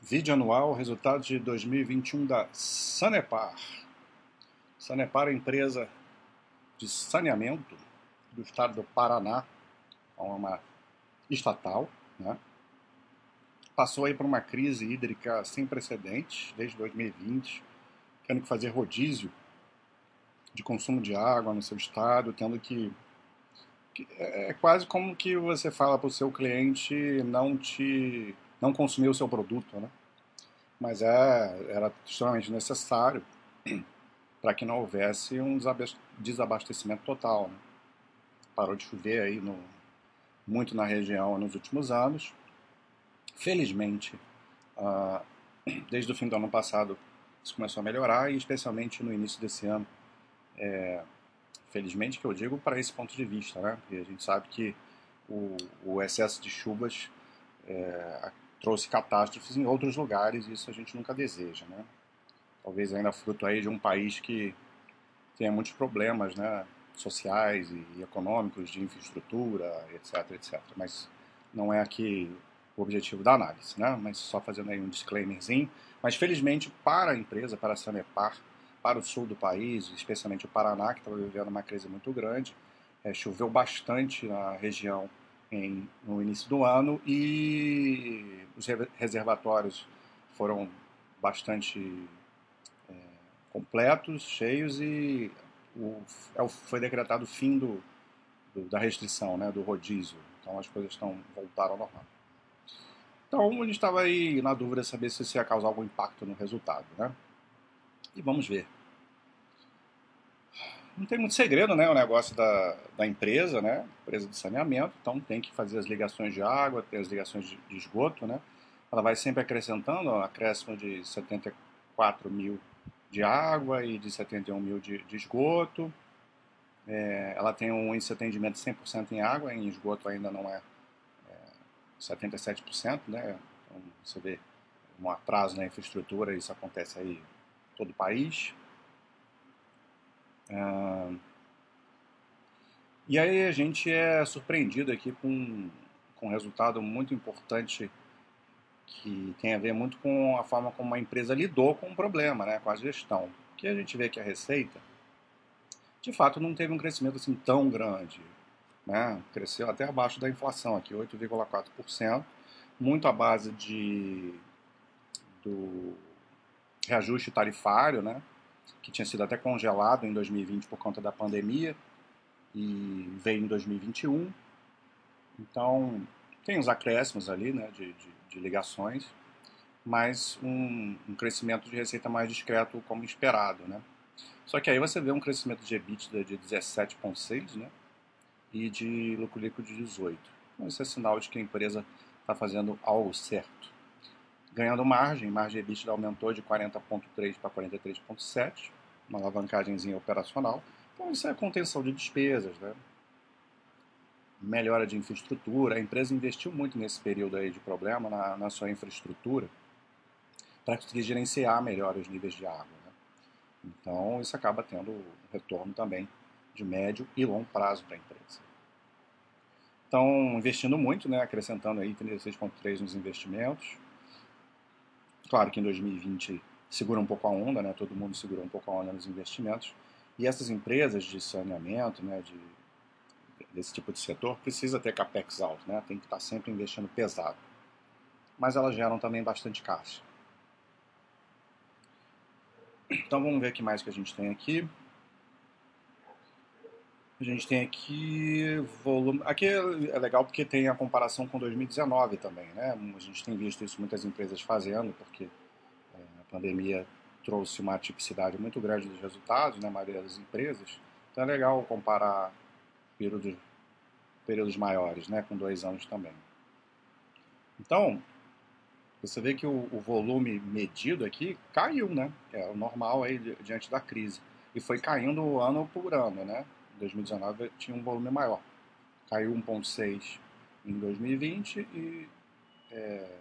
Vídeo anual, resultados de 2021 da Sanepar. Sanepar é empresa de saneamento do estado do Paraná, é uma estatal, né? Passou aí por uma crise hídrica sem precedentes desde 2020, tendo que fazer rodízio de consumo de água no seu estado, tendo que é, é quase como que você fala para o seu cliente não te não consumir o seu produto, né? Mas é, era extremamente necessário para que não houvesse um desabastecimento total. Né? Parou de chover aí no, muito na região nos últimos anos. Felizmente, uh, desde o fim do ano passado, isso começou a melhorar e especialmente no início desse ano. É, felizmente que eu digo para esse ponto de vista, né? Porque a gente sabe que o, o excesso de chuvas é, trouxe catástrofes em outros lugares e isso a gente nunca deseja, né? Talvez ainda fruto aí de um país que tenha muitos problemas, né? Sociais e econômicos, de infraestrutura, etc, etc. Mas não é aqui o objetivo da análise, né? Mas só fazendo aí um disclaimerzinho. Mas felizmente para a empresa, para a Sanepar, para o sul do país, especialmente o Paraná, que estava vivendo uma crise muito grande, é, choveu bastante na região em, no início do ano e os reservatórios foram bastante é, completos, cheios e o, é foi decretado o fim do, do, da restrição, né, do rodízio. Então as coisas estão voltaram ao normal. Então gente estava aí na dúvida de saber se isso ia causar algum impacto no resultado, né? E vamos ver não tem muito segredo, né? O negócio da, da empresa, né? Empresa de saneamento, então tem que fazer as ligações de água, ter as ligações de, de esgoto, né? Ela vai sempre acrescentando, um acréscimo de 74 mil de água e de 71 mil de, de esgoto. É, ela tem um índice de atendimento 100% em água, em esgoto ainda não é, é 77%, né? Então, você vê um atraso na infraestrutura, isso acontece aí em todo o país. Ah, e aí a gente é surpreendido aqui com, com um resultado muito importante que tem a ver muito com a forma como a empresa lidou com o problema, né, com a gestão. Que a gente vê que a receita, de fato, não teve um crescimento assim tão grande. Né? Cresceu até abaixo da inflação aqui, 8,4%, muito à base de, do reajuste tarifário, né? Que tinha sido até congelado em 2020 por conta da pandemia e veio em 2021. Então, tem os acréscimos ali né, de, de, de ligações, mas um, um, crescimento de receita mais discreto como esperado. Né? Só que aí você vê um crescimento de EBITDA de 17,6% né, e de lucro líquido de 18%. Então, isso é sinal de que a empresa está fazendo algo certo ganhando margem, margem EBITDA aumentou de 40,3 para 43,7, uma alavancagemzinha operacional. Então isso é contenção de despesas, né? melhora de infraestrutura. A empresa investiu muito nesse período aí de problema na, na sua infraestrutura para conseguir gerenciar melhor os níveis de água. Né? Então isso acaba tendo um retorno também de médio e longo prazo para a empresa. Então, investindo muito, né, acrescentando aí 36,3 nos investimentos, Claro que em 2020 segura um pouco a onda, né? todo mundo segurou um pouco a onda nos investimentos. E essas empresas de saneamento, né, de, desse tipo de setor, precisa ter capex alto, né? tem que estar sempre investindo pesado. Mas elas geram também bastante caixa. Então vamos ver o que mais que a gente tem aqui. A gente tem aqui volume. Aqui é legal porque tem a comparação com 2019 também, né? A gente tem visto isso muitas empresas fazendo, porque é, a pandemia trouxe uma tipicidade muito grande dos resultados né? maioria das empresas. Então é legal comparar períodos, períodos maiores, né? Com dois anos também. Então, você vê que o, o volume medido aqui caiu, né? É o normal aí diante da crise. E foi caindo ano por ano, né? 2019 tinha um volume maior. Caiu 1,6 em 2020 e, é,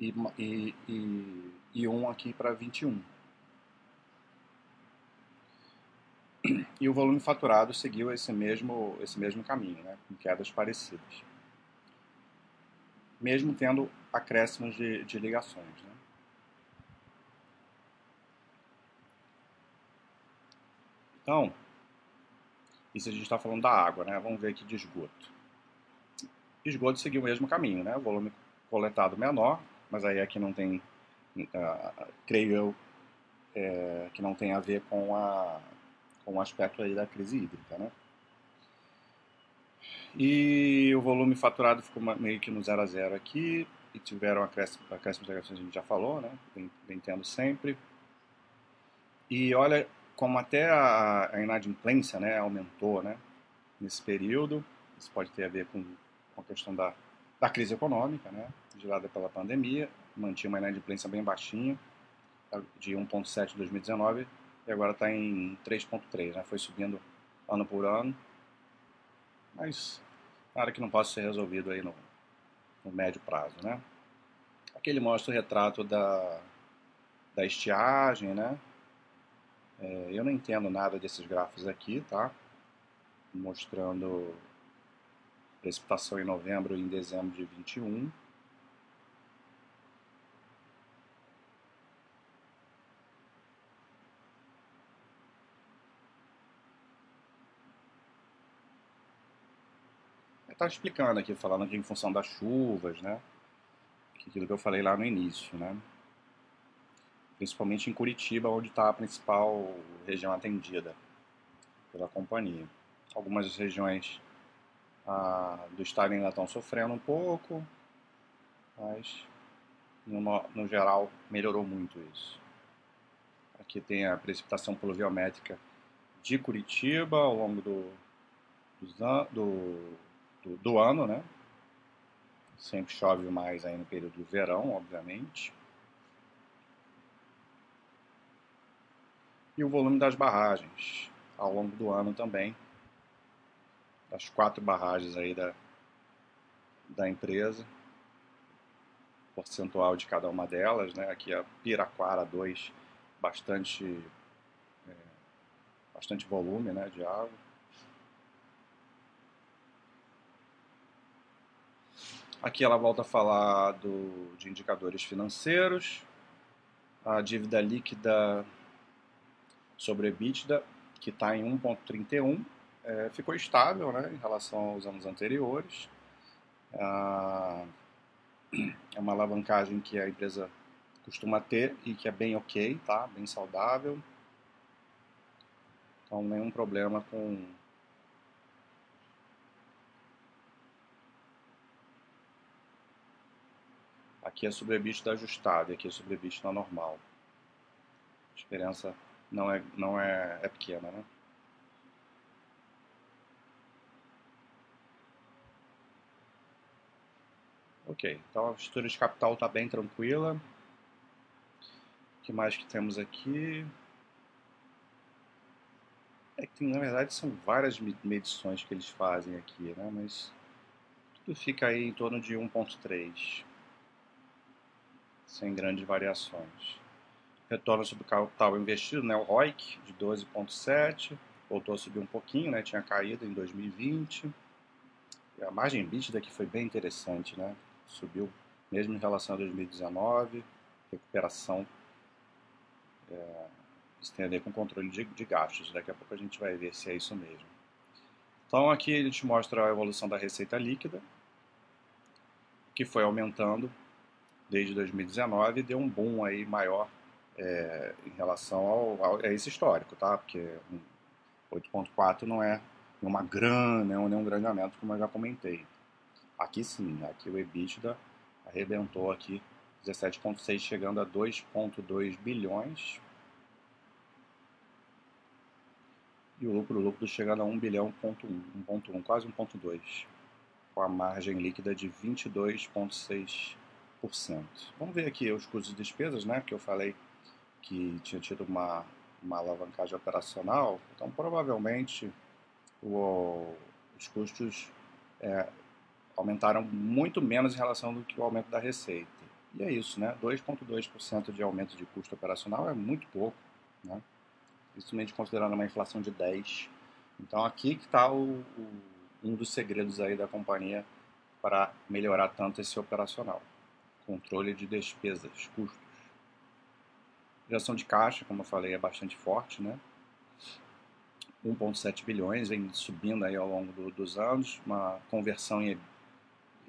e, e, e, e um aqui para 21. E o volume faturado seguiu esse mesmo, esse mesmo caminho, né, com quedas parecidas. Mesmo tendo acréscimos de, de ligações. Né? Então, isso a gente está falando da água, né? Vamos ver aqui de esgoto. Esgoto seguiu o mesmo caminho, né? Volume coletado menor, mas aí aqui não tem, uh, creio eu, é, que não tem a ver com, a, com o aspecto aí da crise hídrica, né? E o volume faturado ficou meio que no zero a zero aqui, e tiveram acréscimo, acréscimo de a gente já falou, né? Vem, vem tendo sempre. E olha como até a, inadimplência né, aumentou né, nesse período. Isso pode ter a ver com, com a questão da, da crise econômica, né, gerada pela pandemia. Mantinha uma inadimplência bem baixinha, de 1,7 em 2019, e agora está em 3,3. Né, foi subindo ano por ano. Mas nada que não possa ser resolvido aí no, no médio prazo. Né. Aqui ele mostra o retrato da, da estiagem, né? É, eu não entendo nada desses gráficos aqui, tá? Mostrando precipitação em novembro e em dezembro de 21. Está explicando aqui, falando aqui em função das chuvas, né? Aquilo que eu falei lá no início, né? Principalmente em Curitiba, onde está a principal região atendida pela companhia. Algumas regiões ah, do estado ainda estão sofrendo um pouco, mas no, no geral melhorou muito isso. Aqui tem a precipitação pluviométrica de Curitiba ao longo do, do, do, do ano, né? Sempre chove mais aí no período do verão, obviamente. E o volume das barragens ao longo do ano também. Das quatro barragens aí da, da empresa, percentual de cada uma delas, né? Aqui a Piraquara 2, bastante, é, bastante volume né, de água. Aqui ela volta a falar do, de indicadores financeiros, a dívida líquida sobre EBITDA, que está em 1,31, é, ficou estável né, em relação aos anos anteriores. Ah, é uma alavancagem que a empresa costuma ter e que é bem ok, tá? bem saudável. Então, nenhum problema com Aqui é sobre EBITDA ajustado e aqui é sobre EBITDA normal. Diferença não é, não é, é pequena, né? Ok, então a estrutura de capital está bem tranquila. O que mais que temos aqui? É que na verdade são várias medições que eles fazem aqui, né? Mas tudo fica aí em torno de 1.3, sem grandes variações retorno sobre capital investido, né, o ROIC de 12,7, voltou a subir um pouquinho, né, tinha caído em 2020. E a margem EBITDA que foi bem interessante, né, subiu mesmo em relação a 2019, recuperação, é, ver com controle de, de gastos, daqui a pouco a gente vai ver se é isso mesmo. Então aqui a gente mostra a evolução da receita líquida, que foi aumentando desde 2019 e deu um boom aí maior é, em relação ao, ao, a esse histórico, tá? Porque 8.4 não é uma grande, não é um grande aumento, como eu já comentei. Aqui sim, aqui o EBITDA arrebentou aqui 17.6 chegando a 2.2 bilhões. E o lucro lucro chegando a 1 bilhão, ponto 1, 1.1, quase 1.2, com a margem líquida de 22.6%. Vamos ver aqui os custos e despesas, né, que eu falei que tinha tido uma, uma alavancagem operacional, então provavelmente o, os custos é, aumentaram muito menos em relação do que o aumento da receita. E é isso, né? 2,2% de aumento de custo operacional é muito pouco, né? Principalmente considerando uma inflação de 10%. Então aqui que está um dos segredos aí da companhia para melhorar tanto esse operacional. controle de despesas, custos. Geração de caixa, como eu falei, é bastante forte, né? 1,7 bilhões, vem subindo aí ao longo do, dos anos, uma conversão em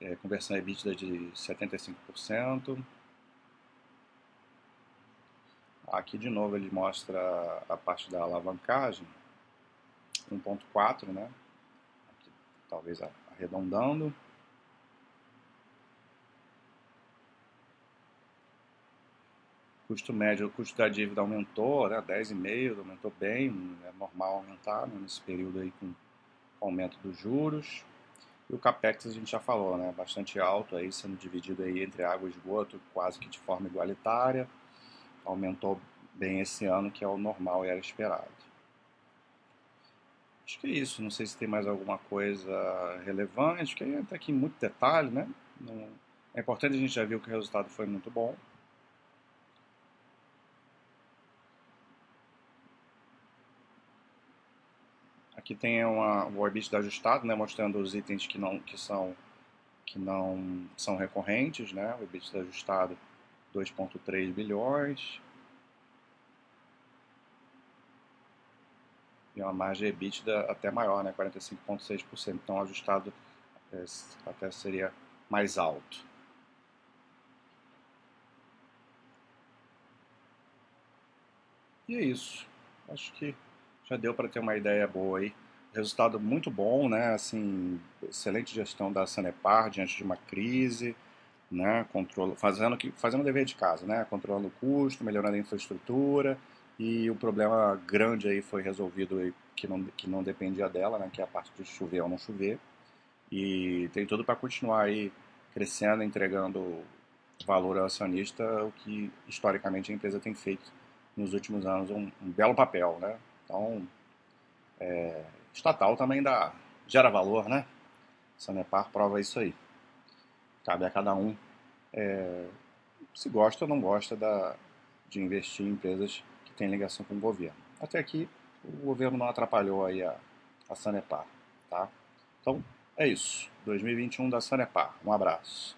é, conversão EBITDA de 75%. Aqui de novo ele mostra a parte da alavancagem, 1.4, né? Aqui, talvez arredondando. Custo médio, o custo da dívida aumentou, né? 10,5, aumentou bem, é normal aumentar né? nesse período aí com aumento dos juros. E o capex a gente já falou, né? Bastante alto aí, sendo dividido aí entre água e esgoto, quase que de forma igualitária. Aumentou bem esse ano, que é o normal e era esperado. Acho que é isso. Não sei se tem mais alguma coisa relevante, que entra aqui em muito detalhe, né? É importante a gente já viu que o resultado foi muito bom. Aqui tem uma, o EBITDA ajustado, né, mostrando os itens que não, que são, que não são recorrentes, né, o EBITDA ajustado 2,3 bilhões. E uma margem EBITDA até maior, né, 45,6%. Então, ajustado é, até seria mais alto. E é isso. Acho que já deu para ter uma ideia boa aí. Resultado muito bom, né? Assim, excelente gestão da Sanepar diante de uma crise, né? Controlo, fazendo que fazendo o dever de casa, né? Controlando o custo, melhorando a infraestrutura e o problema grande aí foi resolvido aí, que não que não dependia dela, né? Que é a parte de chover ou não chover e tem tudo para continuar aí crescendo, entregando valor ao acionista, o que historicamente a empresa tem feito nos últimos anos um, um belo papel, né? Então, é, estatal também dá, gera valor, né? Sanepar prova isso aí. Cabe a cada um é, se gosta ou não gosta da, de investir em empresas que têm ligação com o governo. Até aqui, o governo não atrapalhou aí a, a Sanepar, tá? Então, é isso. 2021 da Sanepar. Um abraço.